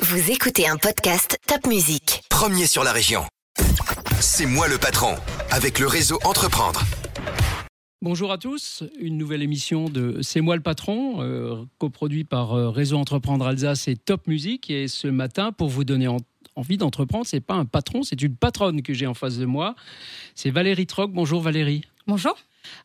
Vous écoutez un podcast Top Music. Premier sur la région. C'est moi le patron, avec le réseau Entreprendre. Bonjour à tous, une nouvelle émission de C'est moi le patron, euh, coproduit par euh, Réseau Entreprendre Alsace et Top Music. Et ce matin, pour vous donner en- envie d'entreprendre, c'est pas un patron, c'est une patronne que j'ai en face de moi. C'est Valérie Troc. Bonjour Valérie. Bonjour.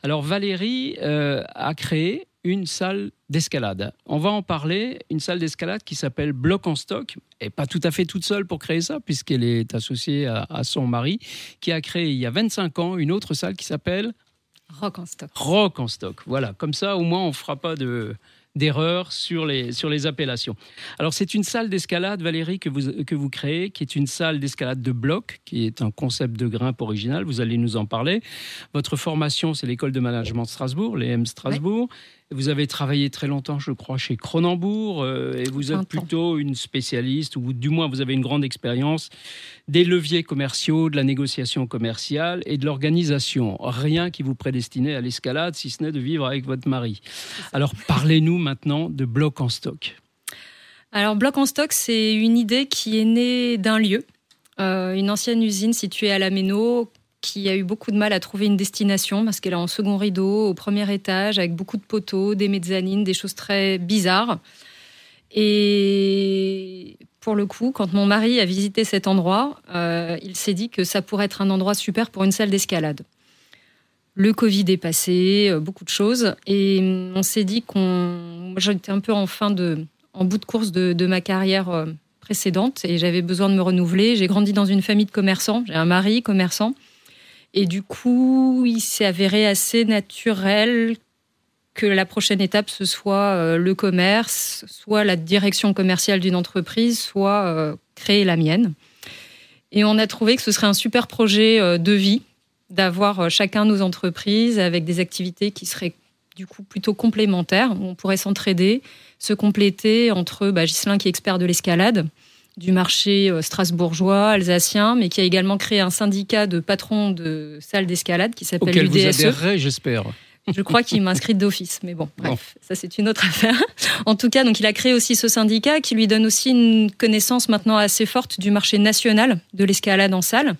Alors Valérie euh, a créé une salle d'escalade. On va en parler, une salle d'escalade qui s'appelle Bloc en stock, et pas tout à fait toute seule pour créer ça, puisqu'elle est associée à, à son mari, qui a créé il y a 25 ans une autre salle qui s'appelle Rock en stock. Rock en stock. Voilà, comme ça au moins on ne fera pas de d'erreur sur les, sur les appellations. Alors c'est une salle d'escalade, Valérie, que vous, que vous créez, qui est une salle d'escalade de bloc, qui est un concept de grimpe original, vous allez nous en parler. Votre formation, c'est l'école de management de Strasbourg, l'EM Strasbourg. Vous avez travaillé très longtemps, je crois, chez Cronenbourg, euh, et vous 20 ans. êtes plutôt une spécialiste, ou du moins vous avez une grande expérience des leviers commerciaux, de la négociation commerciale et de l'organisation. Rien qui vous prédestinait à l'escalade, si ce n'est de vivre avec votre mari. Alors parlez-nous maintenant de bloc en stock. Alors, Bloc en stock, c'est une idée qui est née d'un lieu, euh, une ancienne usine située à la Méno, qui a eu beaucoup de mal à trouver une destination parce qu'elle est en second rideau, au premier étage, avec beaucoup de poteaux, des mezzanines, des choses très bizarres. Et pour le coup, quand mon mari a visité cet endroit, euh, il s'est dit que ça pourrait être un endroit super pour une salle d'escalade. Le Covid est passé, euh, beaucoup de choses, et on s'est dit qu'on. J'étais un peu en fin de, en bout de course de, de ma carrière euh, précédente et j'avais besoin de me renouveler. J'ai grandi dans une famille de commerçants, j'ai un mari commerçant, et du coup, il s'est avéré assez naturel que la prochaine étape ce soit euh, le commerce, soit la direction commerciale d'une entreprise, soit euh, créer la mienne. Et on a trouvé que ce serait un super projet euh, de vie d'avoir chacun nos entreprises avec des activités qui seraient du coup plutôt complémentaires, on pourrait s'entraider, se compléter entre bah, qui est expert de l'escalade, du marché euh, strasbourgeois, alsacien, mais qui a également créé un syndicat de patrons de salles d'escalade qui s'appelle Auquel vous l'UDSE. adhérerez, j'espère. Je crois qu'il m'inscrit d'office, mais bon, bref, ça c'est une autre affaire. En tout cas, donc il a créé aussi ce syndicat qui lui donne aussi une connaissance maintenant assez forte du marché national de l'escalade en salle.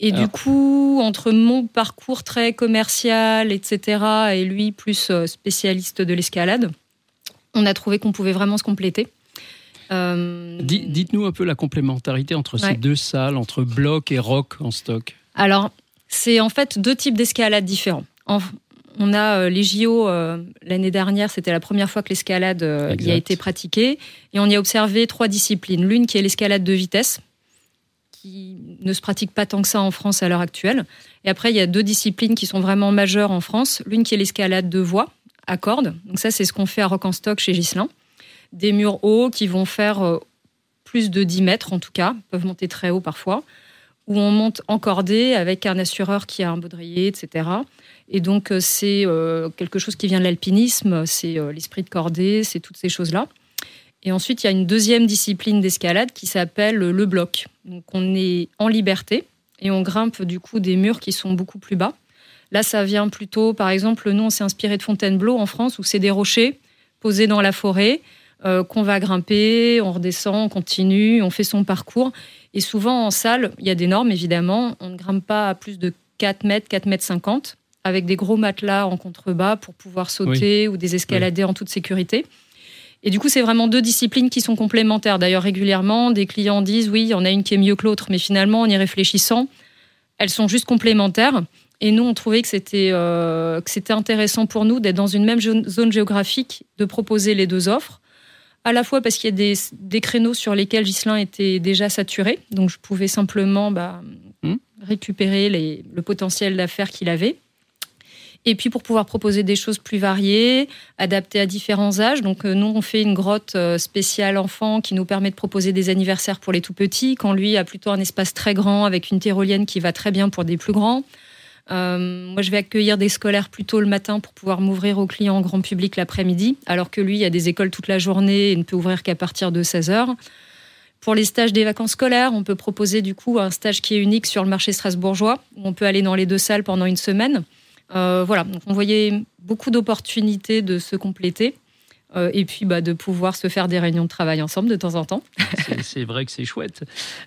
Et Alors- du coup, entre mon parcours très commercial, etc., et lui plus euh, spécialiste de l'escalade, on a trouvé qu'on pouvait vraiment se compléter. Euh, Di- Dites-nous un peu la complémentarité entre ces deux salles, entre bloc et rock en stock. Alors, c'est en fait deux types d'escalade différents. En- on a euh, les JO euh, l'année dernière, c'était la première fois que l'escalade euh, y a été pratiquée. Et on y a observé trois disciplines. L'une qui est l'escalade de vitesse, qui ne se pratique pas tant que ça en France à l'heure actuelle. Et après, il y a deux disciplines qui sont vraiment majeures en France. L'une qui est l'escalade de voie à cordes. Donc ça, c'est ce qu'on fait à Rock en Stock chez Gislin. Des murs hauts qui vont faire euh, plus de 10 mètres en tout cas, peuvent monter très haut parfois où on monte encordé avec un assureur qui a un baudrier, etc. Et donc, euh, c'est euh, quelque chose qui vient de l'alpinisme, c'est l'esprit de cordée, c'est toutes ces choses-là. Et ensuite, il y a une deuxième discipline d'escalade qui s'appelle le bloc. Donc, on est en liberté et on grimpe du coup des murs qui sont beaucoup plus bas. Là, ça vient plutôt, par exemple, nous, on s'est inspiré de Fontainebleau en France, où c'est des rochers posés dans la forêt euh, qu'on va grimper, on redescend, on continue, on fait son parcours. Et souvent en salle, il y a des normes évidemment. On ne grimpe pas à plus de 4 mètres, 4 mètres 50, avec des gros matelas en contrebas pour pouvoir sauter ou des escalader en toute sécurité. Et du coup, c'est vraiment deux disciplines qui sont complémentaires. D'ailleurs, régulièrement, des clients disent oui, il y en a une qui est mieux que l'autre, mais finalement, en y réfléchissant, elles sont juste complémentaires. Et nous, on trouvait que c'était euh, intéressant pour nous d'être dans une même zone géographique, de proposer les deux offres à la fois parce qu'il y a des, des créneaux sur lesquels Ghislain était déjà saturé, donc je pouvais simplement bah, Hmm. récupérer les- le potentiel d'affaires qu'il avait. Et puis pour pouvoir proposer des choses plus variées, adaptées à différents âges. Donc euh, nous, on fait une grotte euh, spéciale enfant qui nous permet de proposer des anniversaires pour les tout petits, quand lui a plutôt un espace très grand avec une tyrolienne qui va très bien pour des plus grands. Euh, moi, je vais accueillir des scolaires plus tôt le matin pour pouvoir m'ouvrir aux clients grand public l'après-midi, alors que lui, il a des écoles toute la journée et ne peut ouvrir qu'à partir de 16 heures. Pour les stages des vacances scolaires, on peut proposer du coup un stage qui est unique sur le marché strasbourgeois, où on peut aller dans les deux salles pendant une semaine. Euh, voilà, donc on voyait beaucoup d'opportunités de se compléter. Euh, et puis bah, de pouvoir se faire des réunions de travail ensemble de temps en temps. c'est vrai que c'est chouette.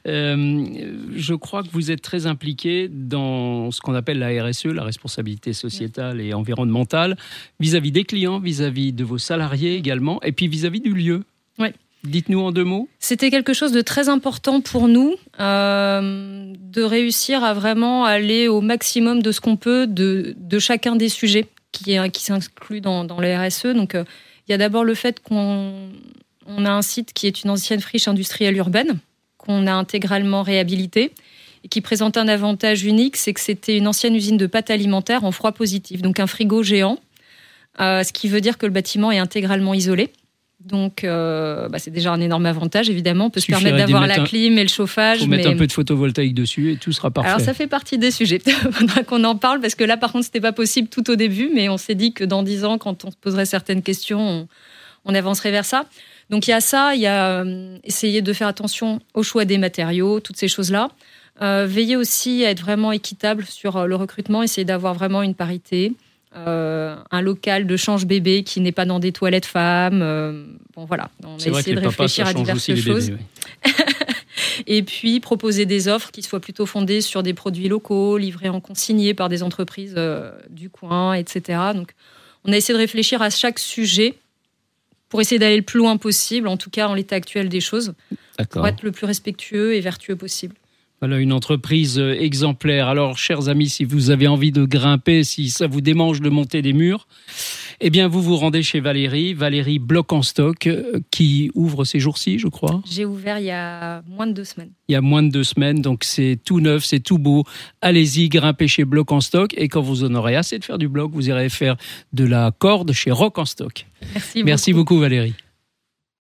Euh, je crois que vous êtes très impliqué dans ce qu'on appelle la RSE, la responsabilité sociétale et environnementale, vis-à-vis des clients, vis-à-vis de vos salariés également, et puis vis-à-vis du lieu. Oui. Dites-nous en deux mots. C'était quelque chose de très important pour nous, euh, de réussir à vraiment aller au maximum de ce qu'on peut de, de, chacun des sujets qui, qui s'incluent dans, dans les RSE. Donc, il y a d'abord le fait qu'on a un site qui est une ancienne friche industrielle urbaine, qu'on a intégralement réhabilité et qui présente un avantage unique, c'est que c'était une ancienne usine de pâtes alimentaires en froid positif, donc un frigo géant, euh, ce qui veut dire que le bâtiment est intégralement isolé. Donc, euh, bah, c'est déjà un énorme avantage, évidemment. On peut se permettre d'avoir la clim et le chauffage. Il faut mettre un peu de photovoltaïque dessus et tout sera parfait. Alors, ça fait partie des sujets. Faudra qu'on en parle parce que là, par contre, c'était pas possible tout au début, mais on s'est dit que dans dix ans, quand on se poserait certaines questions, on, avancerait vers ça. Donc, il y a ça, il y a euh, essayer de faire attention au choix des matériaux, toutes ces choses-là. Euh, veiller aussi à être vraiment équitable sur le recrutement, essayer d'avoir vraiment une parité. Euh, un local de change bébé qui n'est pas dans des toilettes femmes. Euh, bon, voilà, on a essayé de réfléchir à diverses choses. et puis proposer des offres qui soient plutôt fondées sur des produits locaux, livrés en consigné par des entreprises euh, du coin, etc. Donc, on a essayé de réfléchir à chaque sujet pour essayer d'aller le plus loin possible, en tout cas en l'état actuel des choses, pour être le plus respectueux et vertueux possible. Voilà une entreprise euh, exemplaire. Alors, chers amis, si vous avez envie de grimper, si ça vous démange de monter des murs, eh bien, vous vous rendez chez Valérie, Valérie Bloc en stock, euh, qui ouvre ces jours-ci, je crois. J'ai ouvert il y a moins de deux semaines. Il y a moins de deux semaines, donc c'est tout neuf, c'est tout beau. Allez-y, grimpez chez Bloc en stock, et quand vous en aurez assez de faire du bloc, vous irez faire de la corde chez Rock en stock. Merci, Merci beaucoup Valérie.